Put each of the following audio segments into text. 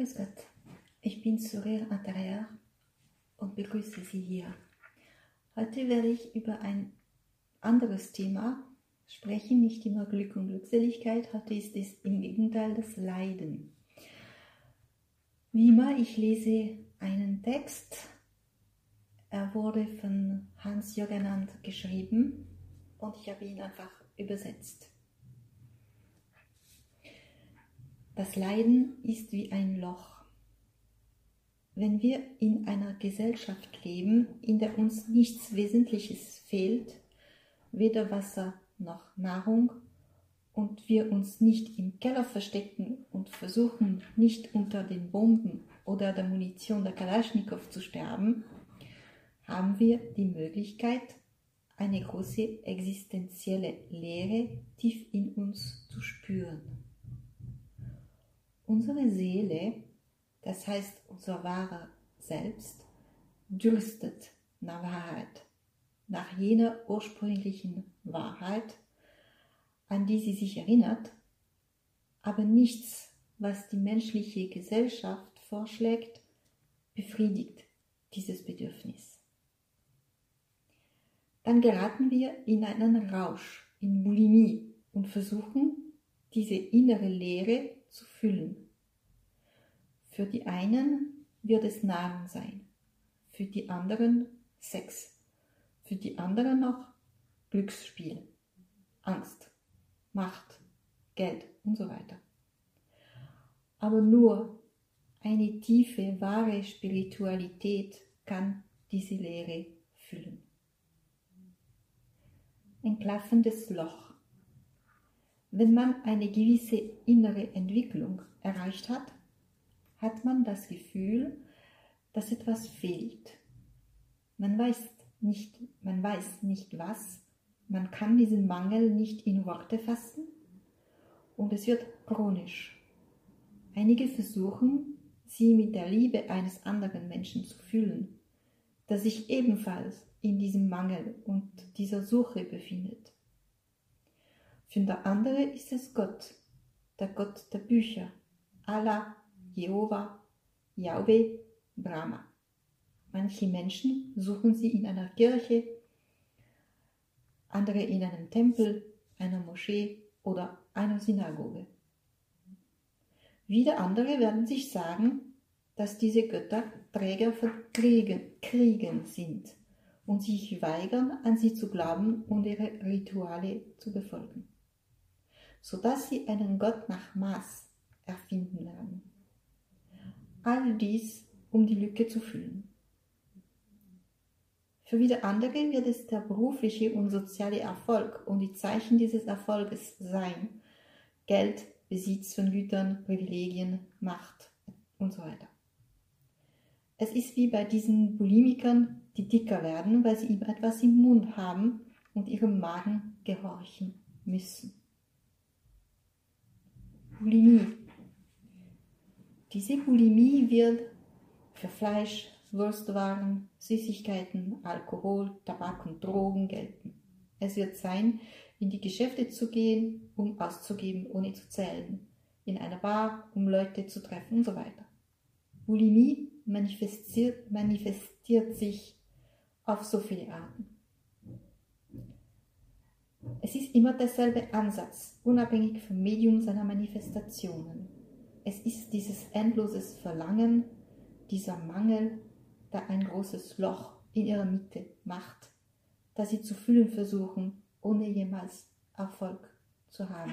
Grüß Gott, ich bin Sourire Intérieur und begrüße Sie hier. Heute werde ich über ein anderes Thema sprechen, nicht immer Glück und Glückseligkeit, heute ist es im Gegenteil das Leiden. Wie immer, ich lese einen Text, er wurde von Hans Jürgenand geschrieben und ich habe ihn einfach übersetzt. Das Leiden ist wie ein Loch. Wenn wir in einer Gesellschaft leben, in der uns nichts Wesentliches fehlt, weder Wasser noch Nahrung, und wir uns nicht im Keller verstecken und versuchen, nicht unter den Bomben oder der Munition der Kalaschnikow zu sterben, haben wir die Möglichkeit, eine große existenzielle Leere tief in uns zu spüren. Unsere Seele, das heißt unser wahrer Selbst, dürstet nach Wahrheit, nach jener ursprünglichen Wahrheit, an die sie sich erinnert, aber nichts, was die menschliche Gesellschaft vorschlägt, befriedigt dieses Bedürfnis. Dann geraten wir in einen Rausch, in Bulimie und versuchen, diese innere Leere zu füllen. Für die einen wird es Nahrung sein, für die anderen Sex, für die anderen noch Glücksspiel, Angst, Macht, Geld und so weiter. Aber nur eine tiefe, wahre Spiritualität kann diese Leere füllen. Ein klaffendes Loch wenn man eine gewisse innere Entwicklung erreicht hat, hat man das Gefühl, dass etwas fehlt. Man weiß nicht, man weiß nicht was, man kann diesen Mangel nicht in Worte fassen und es wird chronisch. Einige versuchen, sie mit der Liebe eines anderen Menschen zu fühlen, der sich ebenfalls in diesem Mangel und dieser Suche befindet. Für der andere ist es Gott, der Gott der Bücher, Allah, Jehova, Yahweh, Brahma. Manche Menschen suchen sie in einer Kirche, andere in einem Tempel, einer Moschee oder einer Synagoge. Wieder andere werden sich sagen, dass diese Götter Träger von Kriegen, Kriegen sind und sich weigern, an sie zu glauben und ihre Rituale zu befolgen sodass sie einen Gott nach Maß erfinden werden. All dies, um die Lücke zu füllen. Für wieder andere wird es der berufliche und soziale Erfolg und die Zeichen dieses Erfolges sein. Geld, Besitz von Gütern, Privilegien, Macht und so weiter. Es ist wie bei diesen Bulimikern, die dicker werden, weil sie ihm etwas im Mund haben und ihrem Magen gehorchen müssen. Bulimie. Diese Bulimie wird für Fleisch, Wurstwaren, Süßigkeiten, Alkohol, Tabak und Drogen gelten. Es wird sein, in die Geschäfte zu gehen, um auszugeben, ohne zu zählen, in einer Bar, um Leute zu treffen und so weiter. Bulimie manifestiert, manifestiert sich auf so viele Arten. Es ist immer derselbe Ansatz, unabhängig vom Medium seiner Manifestationen. Es ist dieses endloses Verlangen, dieser Mangel, der ein großes Loch in ihrer Mitte macht, das sie zu füllen versuchen, ohne jemals Erfolg zu haben.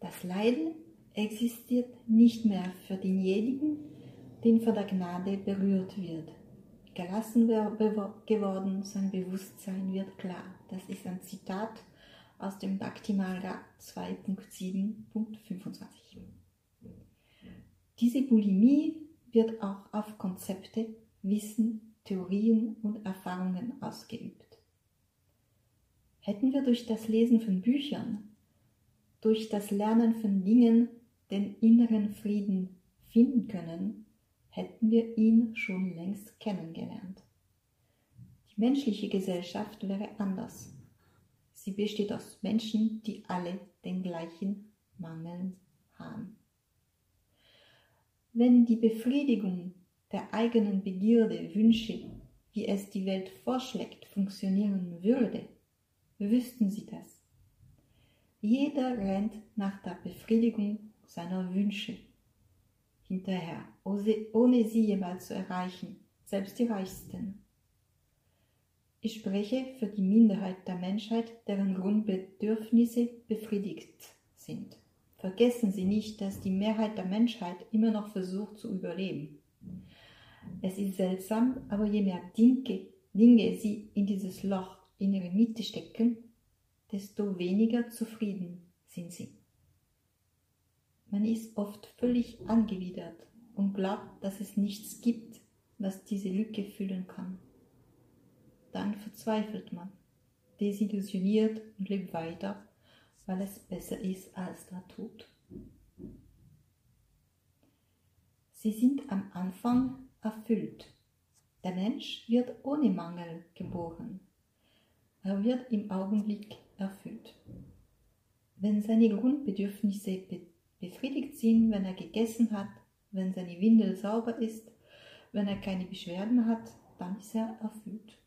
Das Leiden existiert nicht mehr für denjenigen, den von der Gnade berührt wird gelassen geworden, sein Bewusstsein wird klar. Das ist ein Zitat aus dem Bhakti Marga 2.7.25. Diese Bulimie wird auch auf Konzepte, Wissen, Theorien und Erfahrungen ausgeübt. Hätten wir durch das Lesen von Büchern, durch das Lernen von Dingen den inneren Frieden finden können, hätten wir ihn schon längst kennengelernt. Die menschliche Gesellschaft wäre anders. Sie besteht aus Menschen, die alle den gleichen Mangel haben. Wenn die Befriedigung der eigenen Begierde, Wünsche, wie es die Welt vorschlägt, funktionieren würde, wüssten sie das. Jeder rennt nach der Befriedigung seiner Wünsche hinterher, ohne sie jemals zu erreichen, selbst die Reichsten. Ich spreche für die Minderheit der Menschheit, deren Grundbedürfnisse befriedigt sind. Vergessen Sie nicht, dass die Mehrheit der Menschheit immer noch versucht zu überleben. Es ist seltsam, aber je mehr Dinge, Dinge Sie in dieses Loch in Ihre Mitte stecken, desto weniger zufrieden sind Sie. Man ist oft völlig angewidert und glaubt, dass es nichts gibt, was diese Lücke füllen kann dann verzweifelt man, desillusioniert und lebt weiter, weil es besser ist als der Tod. Sie sind am Anfang erfüllt. Der Mensch wird ohne Mangel geboren. Er wird im Augenblick erfüllt. Wenn seine Grundbedürfnisse befriedigt sind, wenn er gegessen hat, wenn seine Windel sauber ist, wenn er keine Beschwerden hat, dann ist er erfüllt.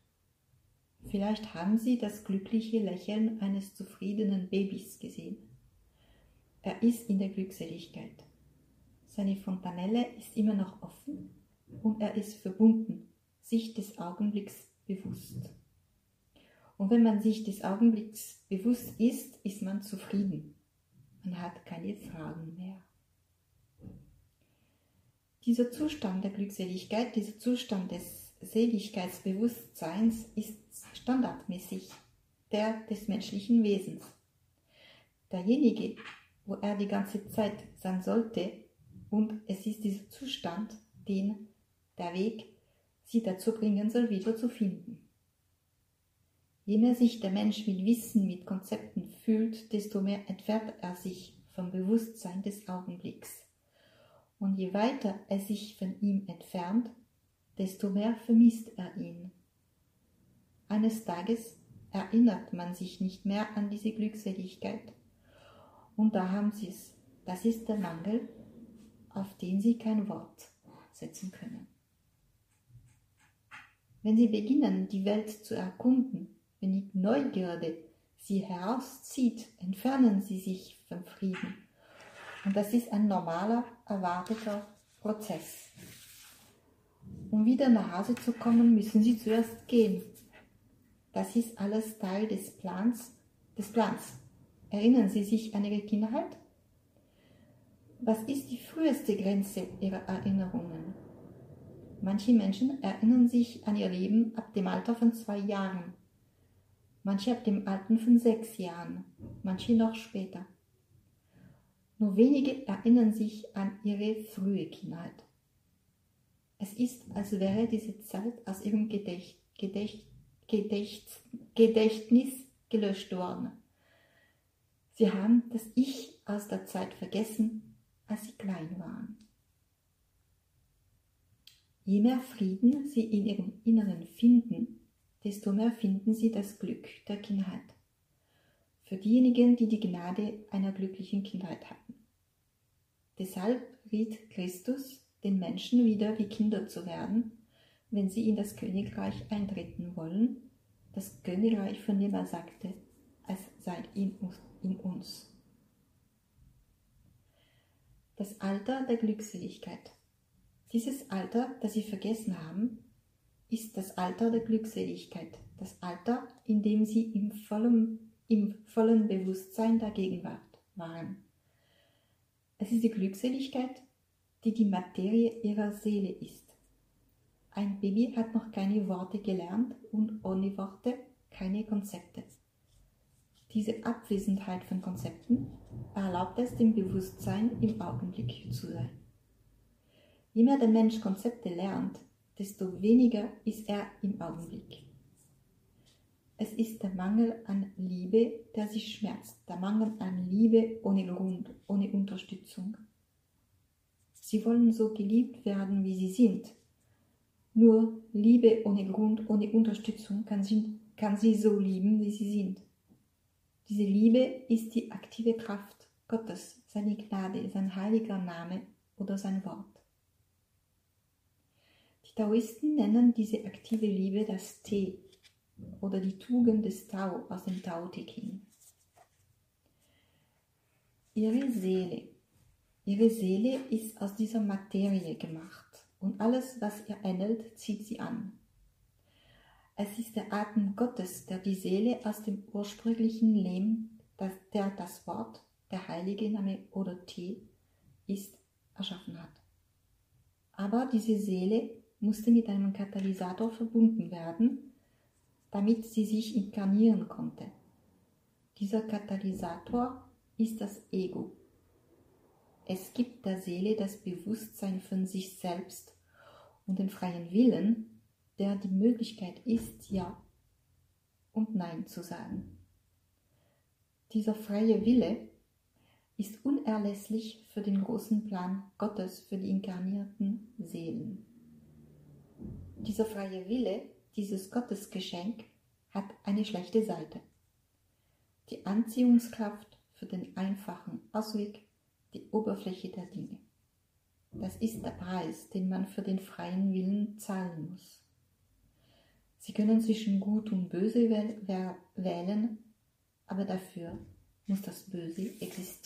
Vielleicht haben Sie das glückliche Lächeln eines zufriedenen Babys gesehen. Er ist in der Glückseligkeit. Seine Fontanelle ist immer noch offen und er ist verbunden, sich des Augenblicks bewusst. Und wenn man sich des Augenblicks bewusst ist, ist man zufrieden. Man hat keine Fragen mehr. Dieser Zustand der Glückseligkeit, dieser Zustand des Seligkeitsbewusstseins ist standardmäßig der des menschlichen Wesens. Derjenige, wo er die ganze Zeit sein sollte, und es ist dieser Zustand, den der Weg sie dazu bringen soll, wieder zu finden. Je mehr sich der Mensch mit Wissen, mit Konzepten fühlt, desto mehr entfernt er sich vom Bewusstsein des Augenblicks. Und je weiter er sich von ihm entfernt, desto mehr vermisst er ihn. Eines Tages erinnert man sich nicht mehr an diese Glückseligkeit. Und da haben sie es. Das ist der Mangel, auf den sie kein Wort setzen können. Wenn sie beginnen, die Welt zu erkunden, wenn Neugierde sie herauszieht, entfernen sie sich vom Frieden. Und das ist ein normaler, erwarteter Prozess. Um wieder nach Hause zu kommen, müssen sie zuerst gehen. Das ist alles Teil des Plans, des Plans. Erinnern Sie sich an Ihre Kindheit? Was ist die früheste Grenze Ihrer Erinnerungen? Manche Menschen erinnern sich an ihr Leben ab dem Alter von zwei Jahren, manche ab dem Alter von sechs Jahren, manche noch später. Nur wenige erinnern sich an ihre frühe Kindheit. Es ist, als wäre diese Zeit aus ihrem Gedächt, Gedächt, Gedächt, Gedächtnis gelöscht worden. Sie haben das Ich aus der Zeit vergessen, als sie klein waren. Je mehr Frieden sie in ihrem Inneren finden, desto mehr finden sie das Glück der Kindheit. Für diejenigen, die die Gnade einer glücklichen Kindheit hatten. Deshalb riet Christus den Menschen wieder wie Kinder zu werden, wenn sie in das Königreich eintreten wollen, das Königreich, von dem er sagte, es sei in uns. Das Alter der Glückseligkeit. Dieses Alter, das sie vergessen haben, ist das Alter der Glückseligkeit, das Alter, in dem sie im vollen, im vollen Bewusstsein der Gegenwart waren. Es ist die Glückseligkeit, die die Materie ihrer Seele ist. Ein Baby hat noch keine Worte gelernt und ohne Worte keine Konzepte. Diese Abwesenheit von Konzepten erlaubt es dem Bewusstsein im Augenblick zu sein. Je mehr der Mensch Konzepte lernt, desto weniger ist er im Augenblick. Es ist der Mangel an Liebe, der sich schmerzt, der Mangel an Liebe ohne Grund, ohne Unterstützung. Sie wollen so geliebt werden, wie sie sind. Nur Liebe ohne Grund, ohne Unterstützung kann sie, kann sie so lieben, wie sie sind. Diese Liebe ist die aktive Kraft Gottes, seine Gnade, sein heiliger Name oder sein Wort. Taoisten nennen diese aktive Liebe das Te oder die Tugend des Tao aus dem Tao Te Ching. Ihre Seele. Ihre Seele ist aus dieser Materie gemacht und alles, was ihr ähnelt, zieht sie an. Es ist der Atem Gottes, der die Seele aus dem ursprünglichen Lehm, der das Wort, der heilige Name oder T ist, erschaffen hat. Aber diese Seele musste mit einem Katalysator verbunden werden, damit sie sich inkarnieren konnte. Dieser Katalysator ist das Ego. Es gibt der Seele das Bewusstsein von sich selbst und den freien Willen, der die Möglichkeit ist, Ja und Nein zu sagen. Dieser freie Wille ist unerlässlich für den großen Plan Gottes für die inkarnierten Seelen. Dieser freie Wille, dieses Gottesgeschenk, hat eine schlechte Seite. Die Anziehungskraft für den einfachen Ausweg, die Oberfläche der Dinge. Das ist der Preis, den man für den freien Willen zahlen muss. Sie können zwischen Gut und Böse wählen, aber dafür muss das Böse existieren.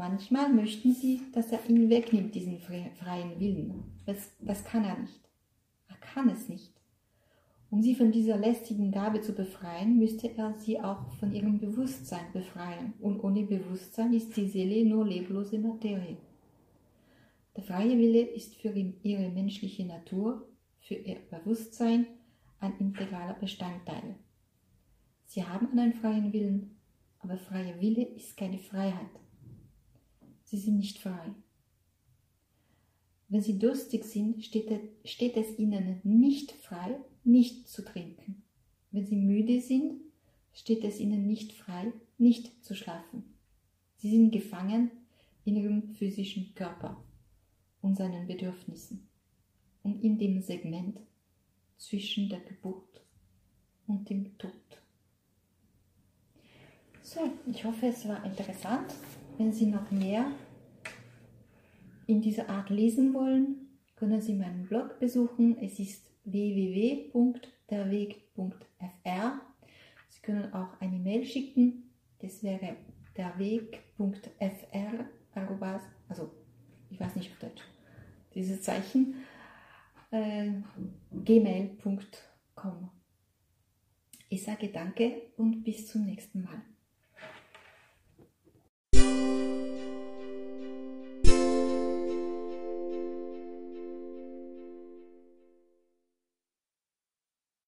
Manchmal möchten sie, dass er ihn wegnimmt, diesen freien Willen. Das, das kann er nicht. Er kann es nicht. Um sie von dieser lästigen Gabe zu befreien, müsste er sie auch von ihrem Bewusstsein befreien. Und ohne Bewusstsein ist die Seele nur leblose Materie. Der freie Wille ist für ihre menschliche Natur, für ihr Bewusstsein ein integraler Bestandteil. Sie haben einen freien Willen, aber freier Wille ist keine Freiheit. Sie sind nicht frei. Wenn sie durstig sind, steht, es ihnen nicht frei, nicht zu trinken. Wenn sie müde sind, steht es ihnen nicht frei, nicht zu schlafen. Sie sind gefangen in ihrem physischen Körper und seinen Bedürfnissen und in dem Segment zwischen der Geburt und dem Tod. So, ich hoffe, es war interessant. Wenn Sie noch mehr in dieser Art lesen wollen, können Sie meinen Blog besuchen. Es ist www.derweg.fr. Sie können auch eine Mail schicken. Das wäre derweg.fr, also ich weiß nicht auf Deutsch, dieses Zeichen, äh, gmail.com. Ich sage danke und bis zum nächsten Mal.